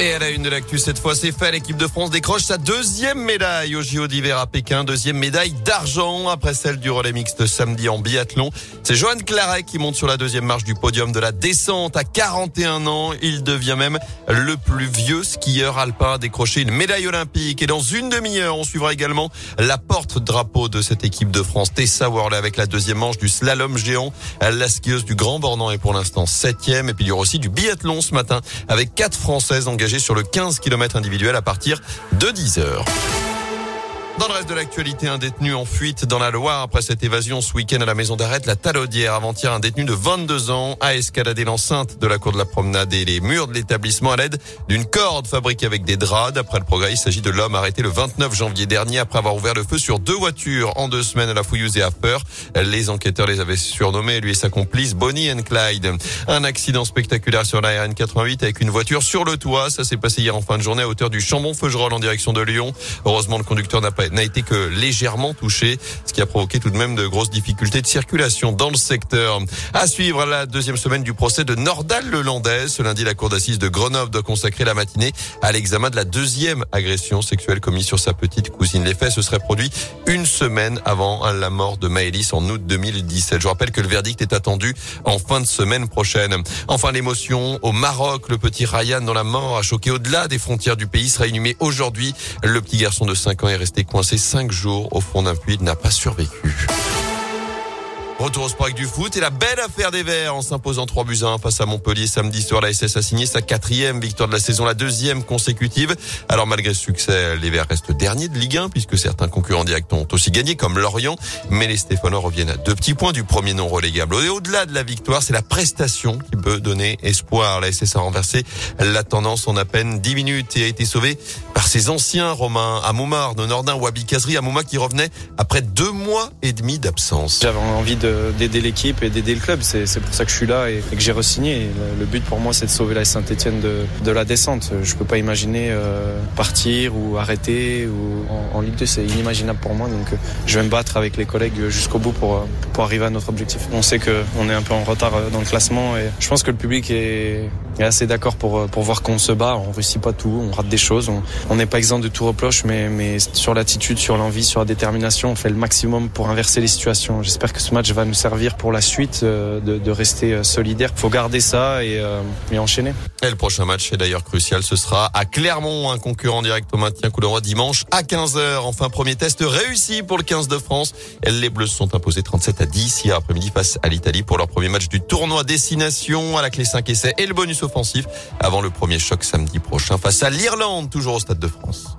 Et à la une de l'actu, cette fois, c'est fait. L'équipe de France décroche sa deuxième médaille au JO d'hiver à Pékin. Deuxième médaille d'argent après celle du relais mixte samedi en biathlon. C'est Johan Claret qui monte sur la deuxième marche du podium de la descente à 41 ans. Il devient même le plus vieux skieur alpin à décrocher une médaille olympique. Et dans une demi-heure, on suivra également la porte-drapeau de cette équipe de France, Tessa Worley, avec la deuxième manche du slalom géant. La skieuse du Grand Bornand est pour l'instant septième. Et puis il y aura aussi du biathlon ce matin avec quatre Françaises engagées sur le 15 km individuel à partir de 10 heures. Dans le reste de l'actualité, un détenu en fuite dans la Loire après cette évasion ce week-end à la maison d'arrêt la Talaudière. Avant-hier, un détenu de 22 ans a escaladé l'enceinte de la cour de la promenade et les murs de l'établissement à l'aide d'une corde fabriquée avec des draps. D'après le progrès, il s'agit de l'homme arrêté le 29 janvier dernier après avoir ouvert le feu sur deux voitures en deux semaines à la Fouillouse et à Peur. Les enquêteurs les avaient surnommés, lui et sa complice, Bonnie and Clyde. Un accident spectaculaire sur la RN 88 avec une voiture sur le toit. Ça s'est passé hier en fin de journée à hauteur du Chambon-Feugerolles en direction de Lyon. Heureusement, le conducteur n'a pas n'a été que légèrement touché, ce qui a provoqué tout de même de grosses difficultés de circulation dans le secteur. À suivre la deuxième semaine du procès de Nordal Lelandais. Ce lundi, la cour d'assises de Grenoble doit consacrer la matinée à l'examen de la deuxième agression sexuelle commise sur sa petite cousine. Les faits se seraient produits une semaine avant la mort de Maëlys en août 2017. Je rappelle que le verdict est attendu en fin de semaine prochaine. Enfin, l'émotion au Maroc. Le petit Ryan dans la mort a choqué au-delà des frontières du pays sera inhumé aujourd'hui. Le petit garçon de 5 ans est resté cinq jours au fond d'un puits. N'a pas survécu. Retour au sport avec du foot et la belle affaire des Verts en s'imposant 3 buts à 1 face à Montpellier samedi soir. La SS a signé sa quatrième victoire de la saison, la deuxième consécutive. Alors malgré ce succès, les Verts restent derniers de Ligue 1 puisque certains concurrents directs ont aussi gagné comme Lorient. Mais les Stéphanois reviennent à deux petits points du premier non relégable. Et au-delà de la victoire, c'est la prestation qui peut donner espoir. La SS a renversé la tendance en à peine 10 minutes et a été sauvée par ses anciens Romains Amoumar, Nordin, Wabi Kazri, Amouma qui revenait après deux mois et demi d'absence. J'avais envie de d'aider l'équipe et d'aider le club. C'est pour ça que je suis là et, que j'ai re-signé. Le, but pour moi, c'est de sauver la Saint-Etienne de, de, la descente. Je peux pas imaginer euh, partir ou arrêter ou en, Ligue 2. C'est inimaginable pour moi. Donc, je vais me battre avec les collègues jusqu'au bout pour, pour arriver à notre objectif. On sait qu'on est un peu en retard dans le classement et je pense que le public est, assez d'accord pour, pour voir qu'on se bat. On réussit pas tout, on rate des choses. On n'est pas exempt de tout reproche, mais, mais sur l'attitude, sur l'envie, sur la détermination, on fait le maximum pour inverser les situations. J'espère que ce match va nous servir pour la suite euh, de, rester euh, solidaire. Faut garder ça et, euh, et enchaîner. Et le prochain match est d'ailleurs crucial. Ce sera à Clermont, un concurrent direct au maintien coup d'envoi dimanche à 15h. Enfin, premier test réussi pour le 15 de France. Les Bleus sont imposés 37 à 10 hier après-midi face à l'Italie pour leur premier match du tournoi destination à la clé 5 essais et le bonus offensif avant le premier choc samedi prochain face à l'Irlande, toujours au Stade de France.